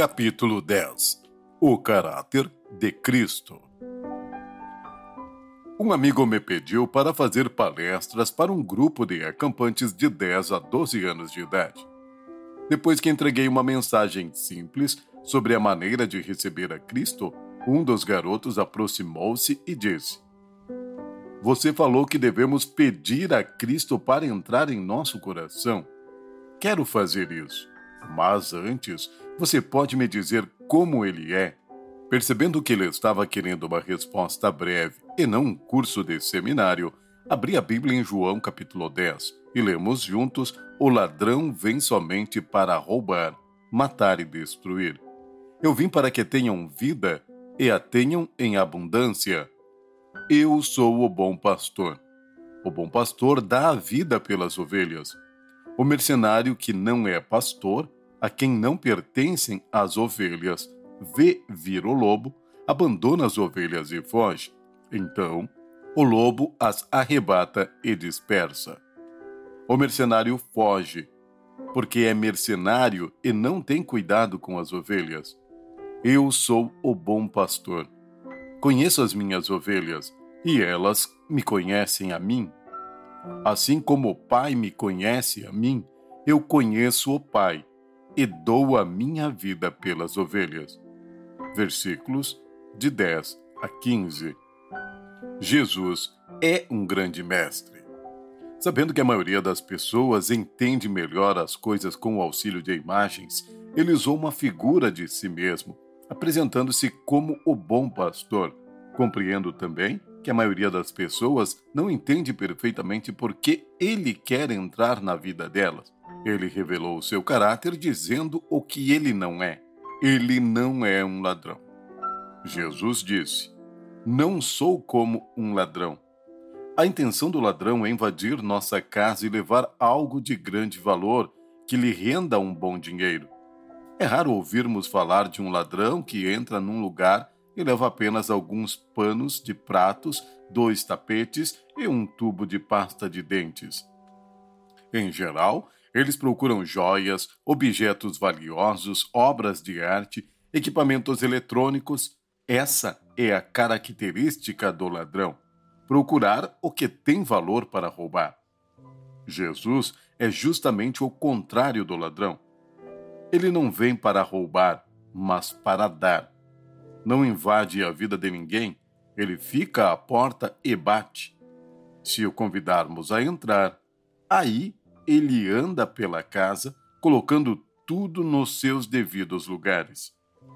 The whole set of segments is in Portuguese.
Capítulo 10 O caráter de Cristo Um amigo me pediu para fazer palestras para um grupo de acampantes de 10 a 12 anos de idade. Depois que entreguei uma mensagem simples sobre a maneira de receber a Cristo, um dos garotos aproximou-se e disse: Você falou que devemos pedir a Cristo para entrar em nosso coração. Quero fazer isso. Mas antes, você pode me dizer como ele é? Percebendo que ele estava querendo uma resposta breve e não um curso de seminário, abri a Bíblia em João capítulo 10 e lemos juntos: O ladrão vem somente para roubar, matar e destruir. Eu vim para que tenham vida e a tenham em abundância. Eu sou o bom pastor. O bom pastor dá a vida pelas ovelhas. O mercenário que não é pastor, a quem não pertencem as ovelhas, vê vir o lobo, abandona as ovelhas e foge. Então, o lobo as arrebata e dispersa. O mercenário foge, porque é mercenário e não tem cuidado com as ovelhas. Eu sou o bom pastor. Conheço as minhas ovelhas e elas me conhecem a mim. Assim como o Pai me conhece a mim, eu conheço o Pai e dou a minha vida pelas ovelhas. Versículos de 10 a 15. Jesus é um grande mestre. Sabendo que a maioria das pessoas entende melhor as coisas com o auxílio de imagens, ele usou uma figura de si mesmo, apresentando-se como o bom pastor. Compreendo também que a maioria das pessoas não entende perfeitamente por que ele quer entrar na vida delas. Ele revelou o seu caráter dizendo o que ele não é. Ele não é um ladrão. Jesus disse: Não sou como um ladrão. A intenção do ladrão é invadir nossa casa e levar algo de grande valor que lhe renda um bom dinheiro. É raro ouvirmos falar de um ladrão que entra num lugar e leva apenas alguns panos de pratos, dois tapetes e um tubo de pasta de dentes. Em geral, eles procuram joias, objetos valiosos, obras de arte, equipamentos eletrônicos. Essa é a característica do ladrão: procurar o que tem valor para roubar. Jesus é justamente o contrário do ladrão. Ele não vem para roubar, mas para dar. Não invade a vida de ninguém, ele fica à porta e bate. Se o convidarmos a entrar, aí ele anda pela casa, colocando tudo nos seus devidos lugares.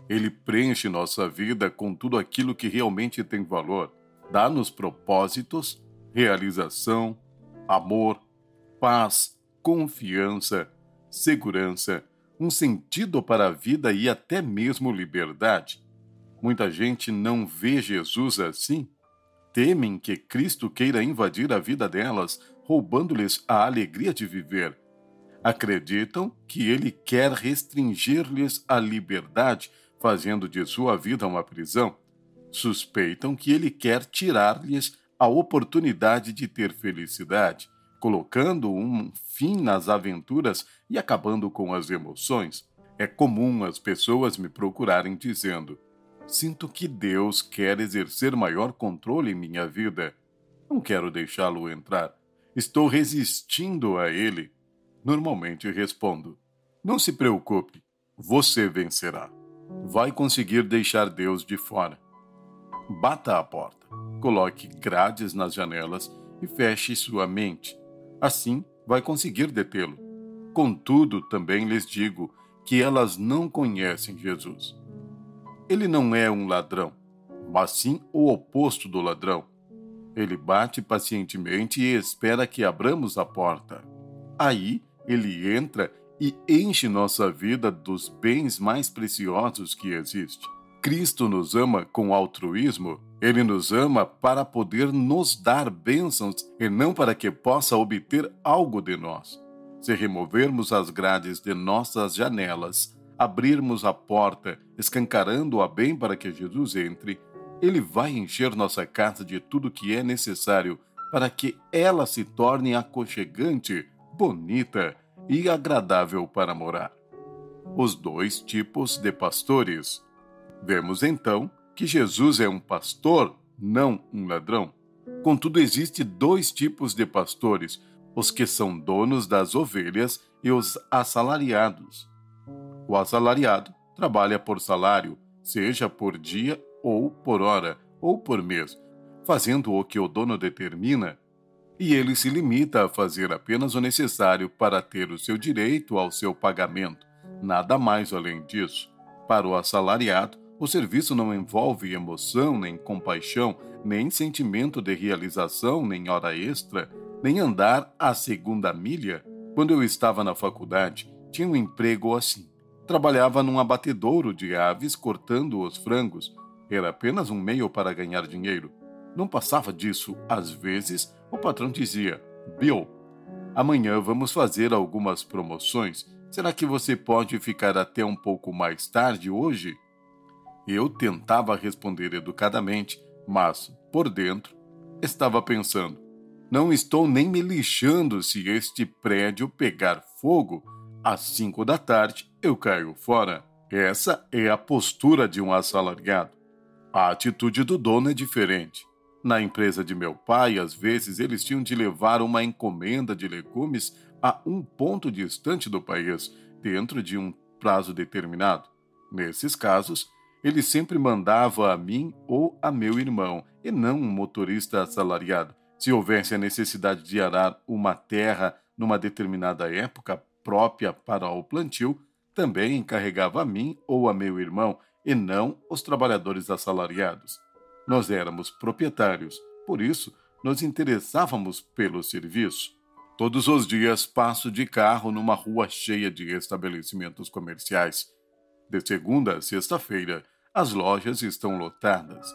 Ele preenche nossa vida com tudo aquilo que realmente tem valor, dá-nos propósitos, realização, amor, paz, confiança, segurança, um sentido para a vida e até mesmo liberdade. Muita gente não vê Jesus assim. Temem que Cristo queira invadir a vida delas roubando-lhes a alegria de viver. Acreditam que ele quer restringir-lhes a liberdade, fazendo de sua vida uma prisão. Suspeitam que ele quer tirar-lhes a oportunidade de ter felicidade, colocando um fim nas aventuras e acabando com as emoções. É comum as pessoas me procurarem dizendo: Sinto que Deus quer exercer maior controle em minha vida. Não quero deixá-lo entrar. Estou resistindo a ele. Normalmente respondo: Não se preocupe, você vencerá. Vai conseguir deixar Deus de fora. Bata a porta, coloque grades nas janelas e feche sua mente. Assim, vai conseguir detê-lo. Contudo, também lhes digo que elas não conhecem Jesus. Ele não é um ladrão, mas sim o oposto do ladrão ele bate pacientemente e espera que abramos a porta. Aí ele entra e enche nossa vida dos bens mais preciosos que existe. Cristo nos ama com altruísmo, ele nos ama para poder nos dar bênçãos e não para que possa obter algo de nós. Se removermos as grades de nossas janelas, abrirmos a porta, escancarando-a bem para que Jesus entre, ele vai encher nossa casa de tudo que é necessário para que ela se torne aconchegante, bonita e agradável para morar. os dois tipos de pastores. Vemos então que Jesus é um pastor, não um ladrão. Contudo, existe dois tipos de pastores: os que são donos das ovelhas e os assalariados. O assalariado trabalha por salário, seja por dia ou por hora ou por mês, fazendo o que o dono determina, e ele se limita a fazer apenas o necessário para ter o seu direito ao seu pagamento, nada mais além disso. Para o assalariado, o serviço não envolve emoção, nem compaixão, nem sentimento de realização, nem hora extra, nem andar a segunda milha. Quando eu estava na faculdade, tinha um emprego assim. Trabalhava num abatedouro de aves cortando os frangos. Era apenas um meio para ganhar dinheiro. Não passava disso. Às vezes, o patrão dizia: Bill, amanhã vamos fazer algumas promoções. Será que você pode ficar até um pouco mais tarde hoje? Eu tentava responder educadamente, mas, por dentro, estava pensando: não estou nem me lixando se este prédio pegar fogo. Às cinco da tarde eu caio fora. Essa é a postura de um assalariado. A atitude do dono é diferente. Na empresa de meu pai, às vezes eles tinham de levar uma encomenda de legumes a um ponto distante do país, dentro de um prazo determinado. Nesses casos, ele sempre mandava a mim ou a meu irmão, e não um motorista assalariado. Se houvesse a necessidade de arar uma terra numa determinada época própria para o plantio, também encarregava a mim ou a meu irmão, e não os trabalhadores assalariados. Nós éramos proprietários, por isso nos interessávamos pelo serviço. Todos os dias passo de carro numa rua cheia de estabelecimentos comerciais. De segunda a sexta-feira, as lojas estão lotadas.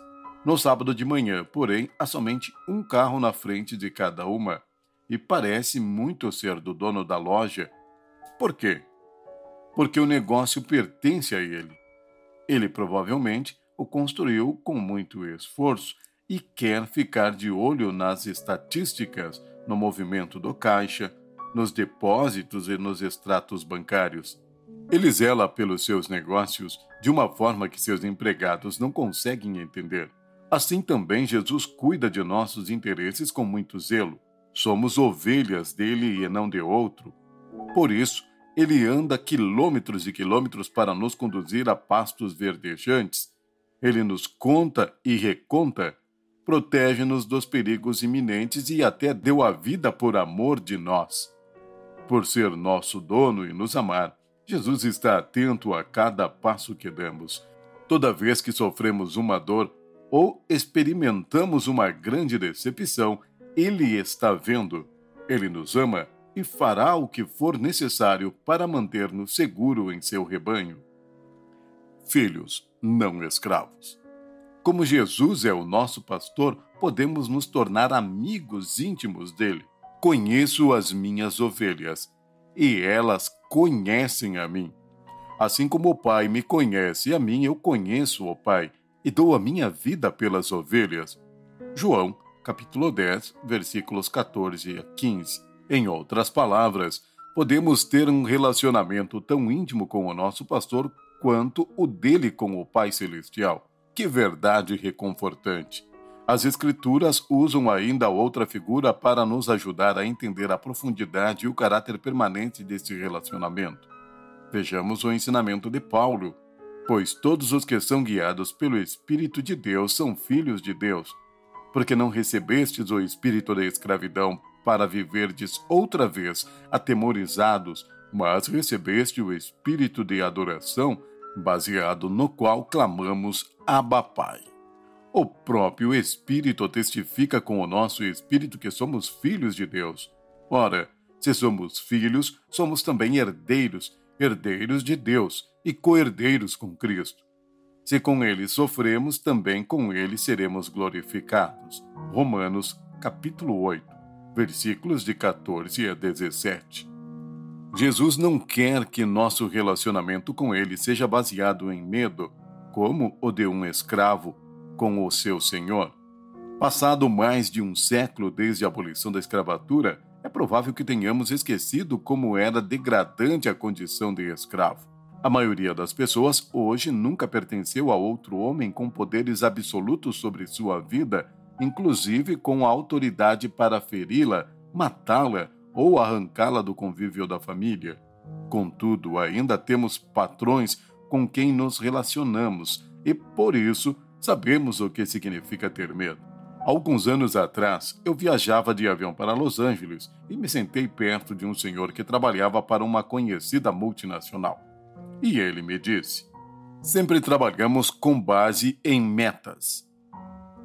No sábado de manhã, porém, há somente um carro na frente de cada uma e parece muito ser do dono da loja. Por quê? Porque o negócio pertence a ele. Ele provavelmente o construiu com muito esforço e quer ficar de olho nas estatísticas, no movimento do caixa, nos depósitos e nos extratos bancários. Ele zela pelos seus negócios de uma forma que seus empregados não conseguem entender. Assim também Jesus cuida de nossos interesses com muito zelo. Somos ovelhas dele e não de outro. Por isso, ele anda quilômetros e quilômetros para nos conduzir a pastos verdejantes. Ele nos conta e reconta, protege-nos dos perigos iminentes e até deu a vida por amor de nós. Por ser nosso dono e nos amar, Jesus está atento a cada passo que damos. Toda vez que sofremos uma dor ou experimentamos uma grande decepção, Ele está vendo. Ele nos ama e fará o que for necessário para manter-nos seguro em seu rebanho. Filhos, não escravos. Como Jesus é o nosso pastor, podemos nos tornar amigos íntimos dele. Conheço as minhas ovelhas e elas conhecem a mim. Assim como o Pai me conhece a mim, eu conheço o Pai e dou a minha vida pelas ovelhas. João, capítulo 10, versículos 14 a 15. Em outras palavras, podemos ter um relacionamento tão íntimo com o nosso pastor quanto o dele com o Pai Celestial. Que verdade reconfortante! As Escrituras usam ainda outra figura para nos ajudar a entender a profundidade e o caráter permanente desse relacionamento. Vejamos o ensinamento de Paulo. Pois todos os que são guiados pelo Espírito de Deus são filhos de Deus. Porque não recebestes o espírito da escravidão para viverdes outra vez atemorizados, mas recebeste o espírito de adoração, baseado no qual clamamos Abba Pai. O próprio Espírito testifica com o nosso espírito que somos filhos de Deus. Ora, se somos filhos, somos também herdeiros, herdeiros de Deus e co-herdeiros com Cristo. Se com ele sofremos, também com ele seremos glorificados. Romanos, capítulo 8, versículos de 14 a 17. Jesus não quer que nosso relacionamento com ele seja baseado em medo, como o de um escravo com o seu senhor. Passado mais de um século desde a abolição da escravatura, é provável que tenhamos esquecido como era degradante a condição de escravo. A maioria das pessoas hoje nunca pertenceu a outro homem com poderes absolutos sobre sua vida, inclusive com autoridade para feri-la, matá-la ou arrancá-la do convívio da família. Contudo, ainda temos patrões com quem nos relacionamos e, por isso, sabemos o que significa ter medo. Alguns anos atrás, eu viajava de avião para Los Angeles e me sentei perto de um senhor que trabalhava para uma conhecida multinacional. E ele me disse: Sempre trabalhamos com base em metas.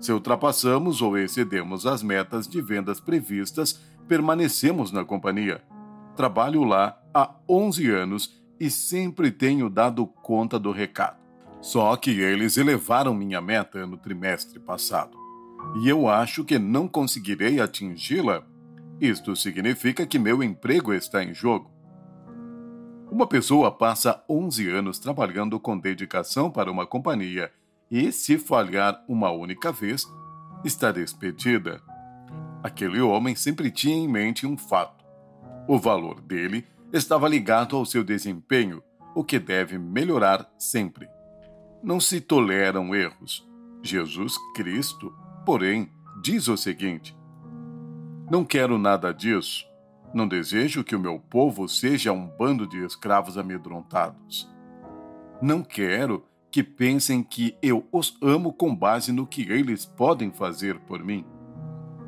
Se ultrapassamos ou excedemos as metas de vendas previstas, permanecemos na companhia. Trabalho lá há 11 anos e sempre tenho dado conta do recado. Só que eles elevaram minha meta no trimestre passado e eu acho que não conseguirei atingi-la, isto significa que meu emprego está em jogo. Uma pessoa passa 11 anos trabalhando com dedicação para uma companhia e, se falhar uma única vez, está despedida. Aquele homem sempre tinha em mente um fato. O valor dele estava ligado ao seu desempenho, o que deve melhorar sempre. Não se toleram erros. Jesus Cristo porém, diz o seguinte: Não quero nada disso. Não desejo que o meu povo seja um bando de escravos amedrontados. Não quero que pensem que eu os amo com base no que eles podem fazer por mim.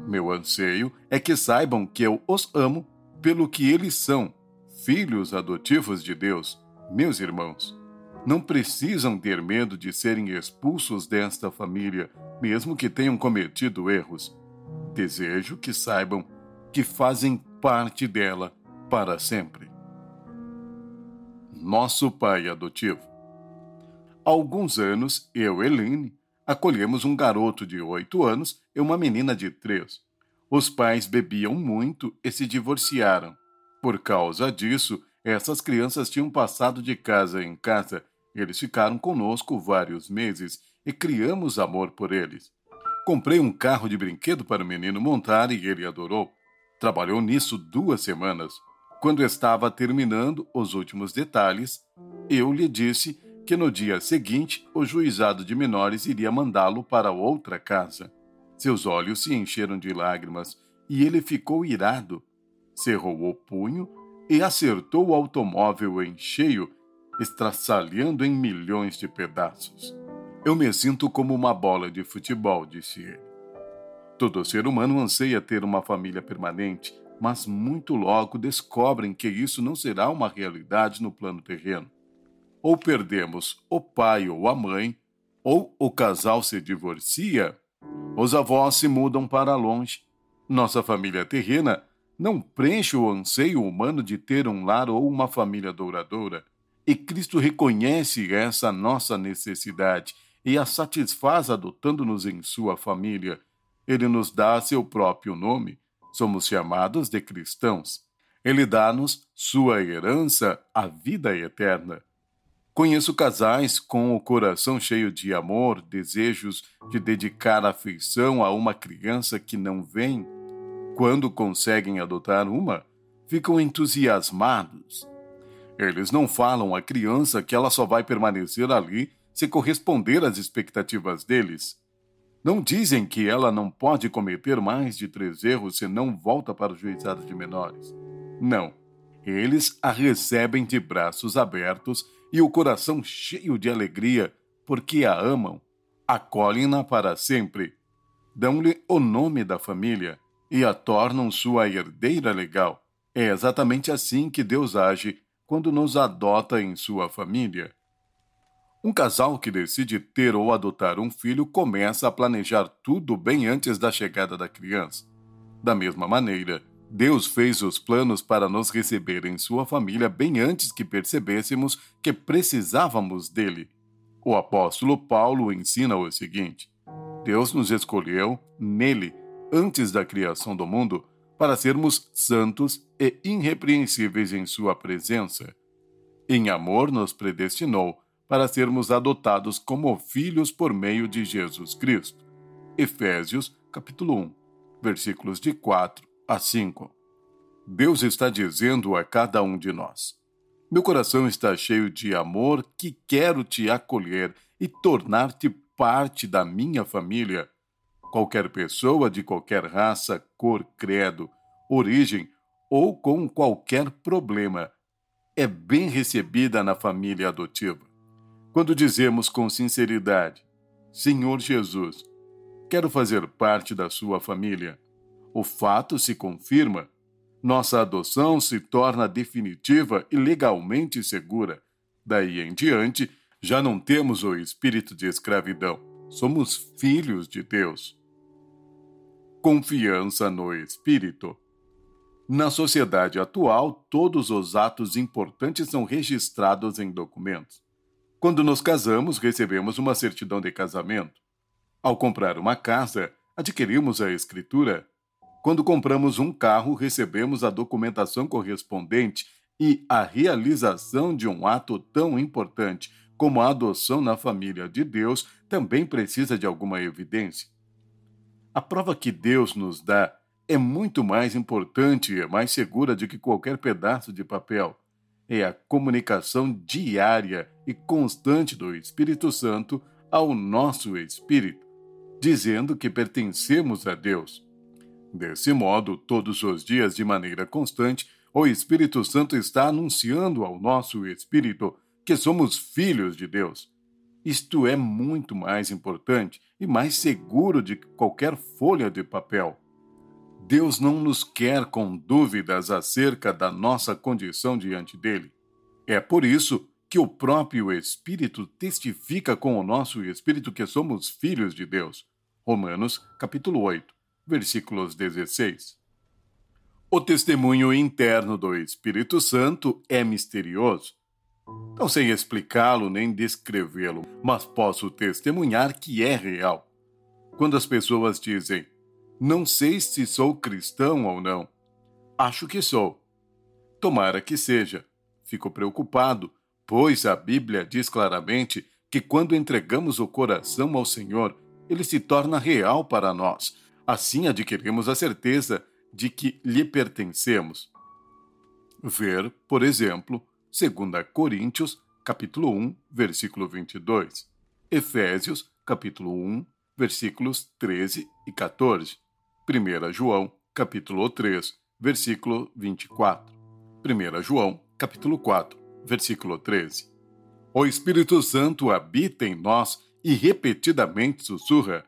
Meu anseio é que saibam que eu os amo pelo que eles são, filhos adotivos de Deus, meus irmãos não precisam ter medo de serem expulsos desta família, mesmo que tenham cometido erros. Desejo que saibam que fazem parte dela para sempre. Nosso pai adotivo. Há alguns anos, eu e Eline acolhemos um garoto de oito anos e uma menina de três. Os pais bebiam muito e se divorciaram. Por causa disso, essas crianças tinham passado de casa em casa eles ficaram conosco vários meses e criamos amor por eles. Comprei um carro de brinquedo para o menino montar e ele adorou. Trabalhou nisso duas semanas. Quando estava terminando os últimos detalhes, eu lhe disse que no dia seguinte o juizado de menores iria mandá-lo para outra casa. Seus olhos se encheram de lágrimas e ele ficou irado. Cerrou o punho e acertou o automóvel em cheio estraçalhando em milhões de pedaços. Eu me sinto como uma bola de futebol, disse ele. Todo ser humano anseia ter uma família permanente, mas muito logo descobrem que isso não será uma realidade no plano terreno. Ou perdemos o pai ou a mãe, ou o casal se divorcia, os avós se mudam para longe. Nossa família terrena não preenche o anseio humano de ter um lar ou uma família douradora. E Cristo reconhece essa nossa necessidade e a satisfaz adotando-nos em sua família. Ele nos dá seu próprio nome. Somos chamados de cristãos. Ele dá-nos sua herança, a vida eterna. Conheço casais com o coração cheio de amor, desejos de dedicar afeição a uma criança que não vem. Quando conseguem adotar uma, ficam entusiasmados eles não falam à criança que ela só vai permanecer ali se corresponder às expectativas deles. Não dizem que ela não pode cometer mais de três erros se não volta para o juizado de menores. Não. Eles a recebem de braços abertos e o coração cheio de alegria, porque a amam. Acolhem-na para sempre. Dão-lhe o nome da família e a tornam sua herdeira legal. É exatamente assim que Deus age quando nos adota em sua família. Um casal que decide ter ou adotar um filho começa a planejar tudo bem antes da chegada da criança. Da mesma maneira, Deus fez os planos para nos receber em sua família bem antes que percebêssemos que precisávamos dele. O apóstolo Paulo ensina o seguinte: Deus nos escolheu nele antes da criação do mundo para sermos santos e irrepreensíveis em Sua presença. Em amor nos predestinou para sermos adotados como filhos por meio de Jesus Cristo. Efésios, capítulo 1, versículos de 4 a 5. Deus está dizendo a cada um de nós: Meu coração está cheio de amor que quero te acolher e tornar-te parte da minha família. Qualquer pessoa de qualquer raça, cor, credo, origem ou com qualquer problema é bem recebida na família adotiva. Quando dizemos com sinceridade: Senhor Jesus, quero fazer parte da sua família, o fato se confirma. Nossa adoção se torna definitiva e legalmente segura. Daí em diante, já não temos o espírito de escravidão. Somos filhos de Deus. Confiança no Espírito. Na sociedade atual, todos os atos importantes são registrados em documentos. Quando nos casamos, recebemos uma certidão de casamento. Ao comprar uma casa, adquirimos a escritura. Quando compramos um carro, recebemos a documentação correspondente e a realização de um ato tão importante como a adoção na família de Deus também precisa de alguma evidência. A prova que Deus nos dá é muito mais importante e mais segura do que qualquer pedaço de papel. É a comunicação diária e constante do Espírito Santo ao nosso espírito, dizendo que pertencemos a Deus. Desse modo, todos os dias, de maneira constante, o Espírito Santo está anunciando ao nosso espírito que somos filhos de Deus. Isto é muito mais importante e mais seguro de que qualquer folha de papel. Deus não nos quer com dúvidas acerca da nossa condição diante dele. É por isso que o próprio Espírito testifica com o nosso espírito que somos filhos de Deus. Romanos, capítulo 8, versículos 16. O testemunho interno do Espírito Santo é misterioso. Não sei explicá-lo nem descrevê-lo, mas posso testemunhar que é real. Quando as pessoas dizem, não sei se sou cristão ou não. Acho que sou. Tomara que seja. Fico preocupado, pois a Bíblia diz claramente que quando entregamos o coração ao Senhor, ele se torna real para nós. Assim adquirimos a certeza de que lhe pertencemos. Ver, por exemplo, 2 Coríntios, capítulo 1, versículo 22, Efésios, capítulo 1, versículos 13 e 14. 1 João, capítulo 3, versículo 24. 1 João, capítulo 4, versículo 13. O Espírito Santo habita em nós e repetidamente sussurra: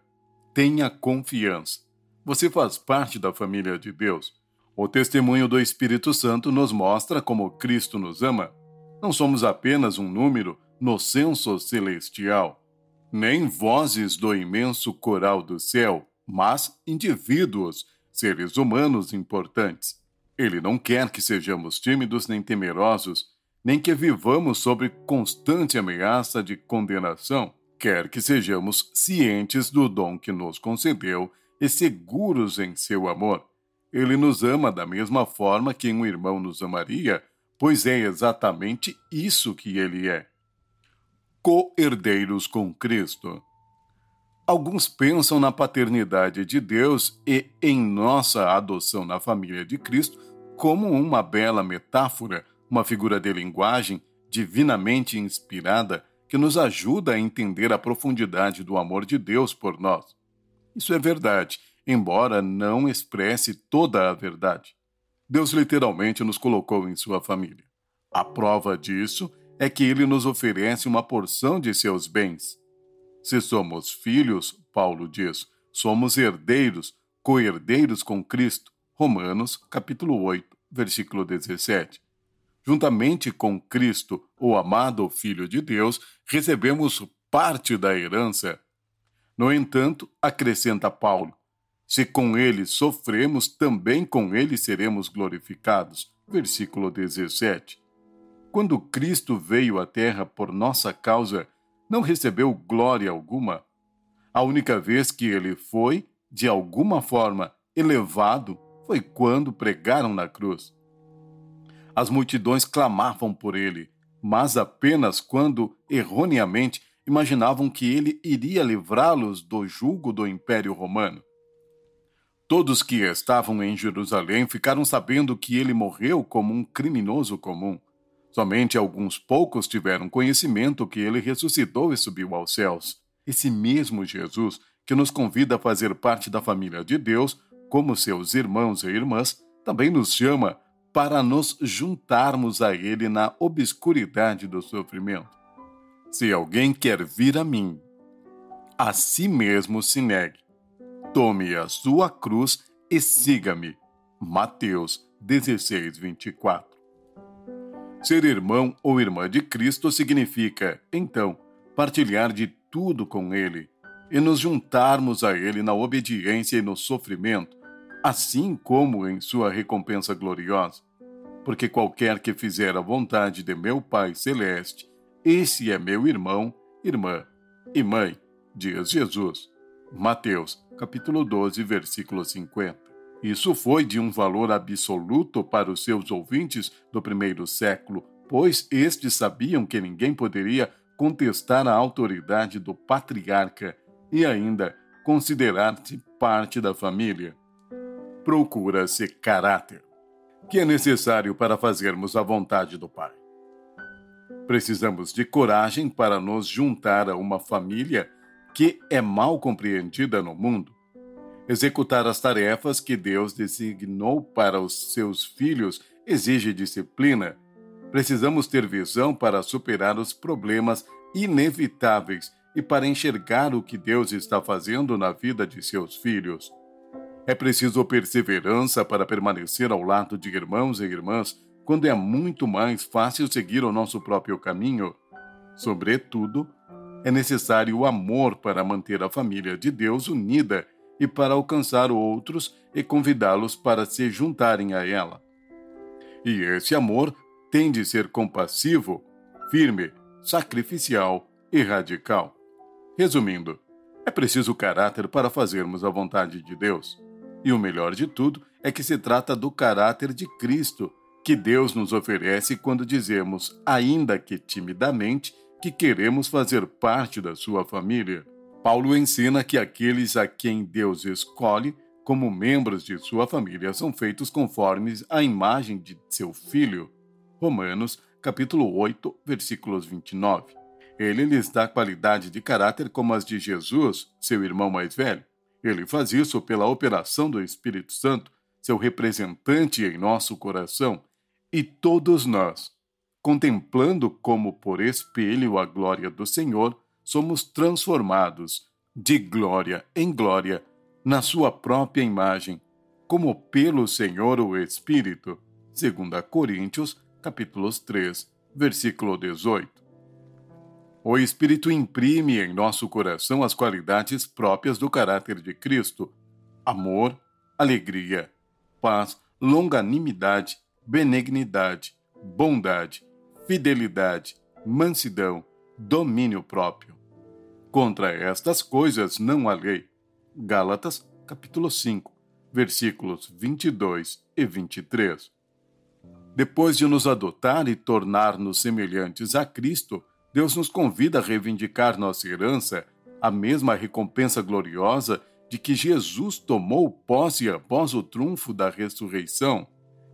Tenha confiança. Você faz parte da família de Deus. O testemunho do Espírito Santo nos mostra como Cristo nos ama. Não somos apenas um número no censo celestial, nem vozes do imenso coral do céu mas indivíduos, seres humanos importantes. Ele não quer que sejamos tímidos nem temerosos, nem que vivamos sob constante ameaça de condenação. Quer que sejamos cientes do dom que nos concedeu e seguros em seu amor. Ele nos ama da mesma forma que um irmão nos amaria, pois é exatamente isso que ele é. Co-herdeiros com Cristo. Alguns pensam na paternidade de Deus e em nossa adoção na família de Cristo como uma bela metáfora, uma figura de linguagem divinamente inspirada que nos ajuda a entender a profundidade do amor de Deus por nós. Isso é verdade, embora não expresse toda a verdade. Deus literalmente nos colocou em sua família. A prova disso é que ele nos oferece uma porção de seus bens. Se somos filhos, Paulo diz, somos herdeiros, co-herdeiros com Cristo. Romanos, capítulo 8, versículo 17. Juntamente com Cristo, o amado Filho de Deus, recebemos parte da herança. No entanto, acrescenta Paulo, se com ele sofremos, também com ele seremos glorificados. Versículo 17. Quando Cristo veio à terra por nossa causa, não recebeu glória alguma. A única vez que ele foi, de alguma forma, elevado foi quando pregaram na cruz. As multidões clamavam por ele, mas apenas quando, erroneamente, imaginavam que ele iria livrá-los do jugo do Império Romano. Todos que estavam em Jerusalém ficaram sabendo que ele morreu como um criminoso comum. Somente alguns poucos tiveram conhecimento que ele ressuscitou e subiu aos céus. Esse mesmo Jesus, que nos convida a fazer parte da família de Deus, como seus irmãos e irmãs, também nos chama para nos juntarmos a Ele na obscuridade do sofrimento. Se alguém quer vir a mim, a si mesmo se negue. Tome a sua cruz e siga-me. Mateus 16, 24. Ser irmão ou irmã de Cristo significa, então, partilhar de tudo com Ele e nos juntarmos a Ele na obediência e no sofrimento, assim como em Sua recompensa gloriosa. Porque qualquer que fizer a vontade de meu Pai Celeste, esse é meu irmão, irmã e mãe, diz Jesus. Mateus, capítulo 12, versículo 50. Isso foi de um valor absoluto para os seus ouvintes do primeiro século, pois estes sabiam que ninguém poderia contestar a autoridade do patriarca e ainda considerar-se parte da família. Procura-se caráter, que é necessário para fazermos a vontade do Pai. Precisamos de coragem para nos juntar a uma família que é mal compreendida no mundo Executar as tarefas que Deus designou para os seus filhos exige disciplina. Precisamos ter visão para superar os problemas inevitáveis e para enxergar o que Deus está fazendo na vida de seus filhos. É preciso perseverança para permanecer ao lado de irmãos e irmãs quando é muito mais fácil seguir o nosso próprio caminho. Sobretudo, é necessário o amor para manter a família de Deus unida e para alcançar outros e convidá-los para se juntarem a ela. E esse amor tem de ser compassivo, firme, sacrificial e radical. Resumindo, é preciso caráter para fazermos a vontade de Deus. E o melhor de tudo é que se trata do caráter de Cristo, que Deus nos oferece quando dizemos, ainda que timidamente, que queremos fazer parte da sua família. Paulo ensina que aqueles a quem Deus escolhe como membros de sua família são feitos conformes à imagem de seu filho. Romanos, capítulo 8, versículos 29. Ele lhes dá qualidade de caráter como as de Jesus, seu irmão mais velho. Ele faz isso pela operação do Espírito Santo, seu representante em nosso coração, e todos nós, contemplando como por espelho a glória do Senhor, somos transformados de glória em glória na sua própria imagem, como pelo Senhor o Espírito. 2 Coríntios, capítulos 3, versículo 18. O Espírito imprime em nosso coração as qualidades próprias do caráter de Cristo: amor, alegria, paz, longanimidade, benignidade, bondade, fidelidade, mansidão, domínio próprio. Contra estas coisas não há lei. Gálatas, capítulo 5, versículos 22 e 23. Depois de nos adotar e tornar-nos semelhantes a Cristo, Deus nos convida a reivindicar nossa herança, a mesma recompensa gloriosa de que Jesus tomou posse após o triunfo da ressurreição.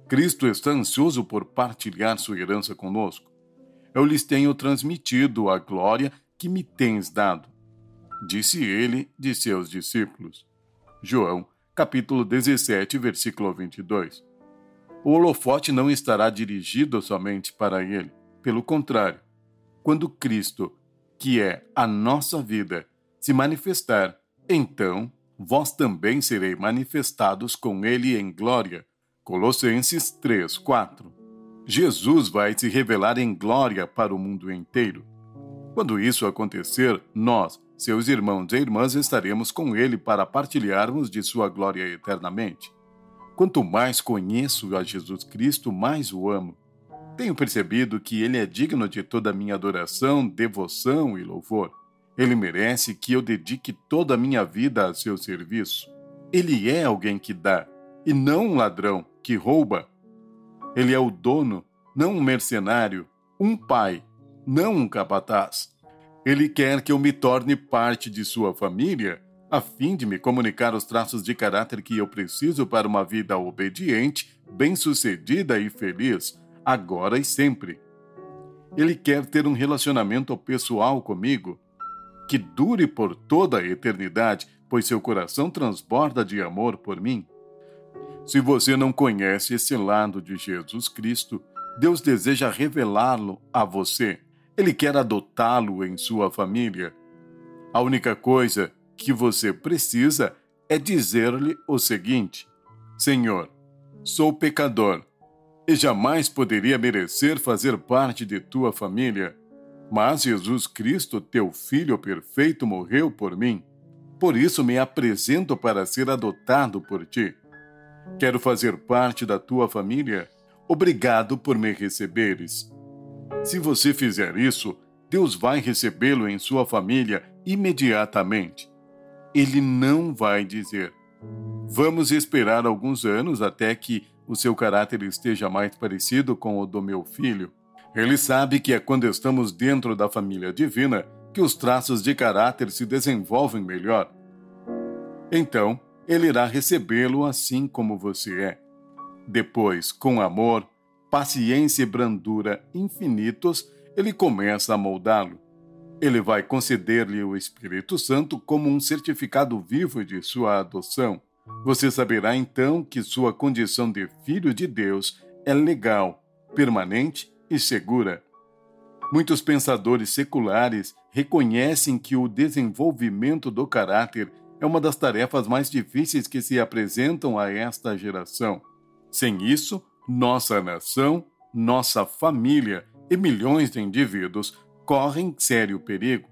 Cristo está ansioso por partilhar sua herança conosco. Eu lhes tenho transmitido a glória que me tens dado. Disse ele de seus discípulos. João, capítulo 17, versículo 22. O holofote não estará dirigido somente para ele. Pelo contrário, quando Cristo, que é a nossa vida, se manifestar, então vós também sereis manifestados com ele em glória. Colossenses 3, 4. Jesus vai se revelar em glória para o mundo inteiro. Quando isso acontecer, nós, seus irmãos e irmãs, estaremos com ele para partilharmos de sua glória eternamente. Quanto mais conheço a Jesus Cristo, mais o amo. Tenho percebido que ele é digno de toda a minha adoração, devoção e louvor. Ele merece que eu dedique toda a minha vida a seu serviço. Ele é alguém que dá, e não um ladrão que rouba. Ele é o dono, não um mercenário, um pai não um capataz. Ele quer que eu me torne parte de sua família, a fim de me comunicar os traços de caráter que eu preciso para uma vida obediente, bem-sucedida e feliz, agora e sempre. ele quer ter um relacionamento pessoal comigo que dure por toda a eternidade, pois seu coração transborda de amor por mim. Se você não conhece esse lado de Jesus Cristo, Deus deseja revelá-lo a você. Ele quer adotá-lo em sua família. A única coisa que você precisa é dizer-lhe o seguinte: Senhor, sou pecador e jamais poderia merecer fazer parte de tua família. Mas Jesus Cristo, teu Filho perfeito, morreu por mim. Por isso me apresento para ser adotado por ti. Quero fazer parte da tua família. Obrigado por me receberes. Se você fizer isso, Deus vai recebê-lo em sua família imediatamente. Ele não vai dizer: Vamos esperar alguns anos até que o seu caráter esteja mais parecido com o do meu filho. Ele sabe que é quando estamos dentro da família divina que os traços de caráter se desenvolvem melhor. Então, ele irá recebê-lo assim como você é. Depois, com amor, paciência e brandura infinitos, ele começa a moldá-lo. Ele vai conceder-lhe o Espírito Santo como um certificado vivo de sua adoção. Você saberá então que sua condição de filho de Deus é legal, permanente e segura. Muitos pensadores seculares reconhecem que o desenvolvimento do caráter é uma das tarefas mais difíceis que se apresentam a esta geração. Sem isso, nossa nação, nossa família e milhões de indivíduos correm sério perigo.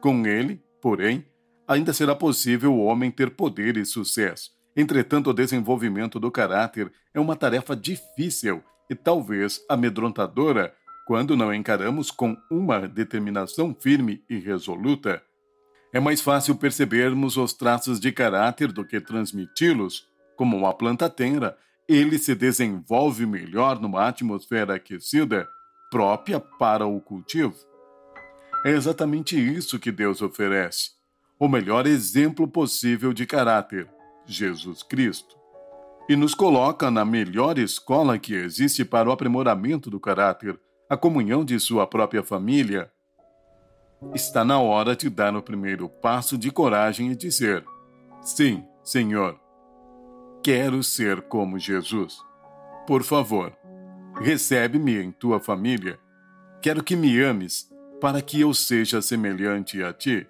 Com ele, porém, ainda será possível o homem ter poder e sucesso. Entretanto, o desenvolvimento do caráter é uma tarefa difícil e talvez amedrontadora quando não encaramos com uma determinação firme e resoluta. É mais fácil percebermos os traços de caráter do que transmiti-los. Como uma planta tenra, ele se desenvolve melhor numa atmosfera aquecida, própria para o cultivo. É exatamente isso que Deus oferece: o melhor exemplo possível de caráter, Jesus Cristo e nos coloca na melhor escola que existe para o aprimoramento do caráter, a comunhão de sua própria família. Está na hora de dar o primeiro passo de coragem e dizer: Sim, Senhor, quero ser como Jesus. Por favor, recebe-me em tua família. Quero que me ames para que eu seja semelhante a ti.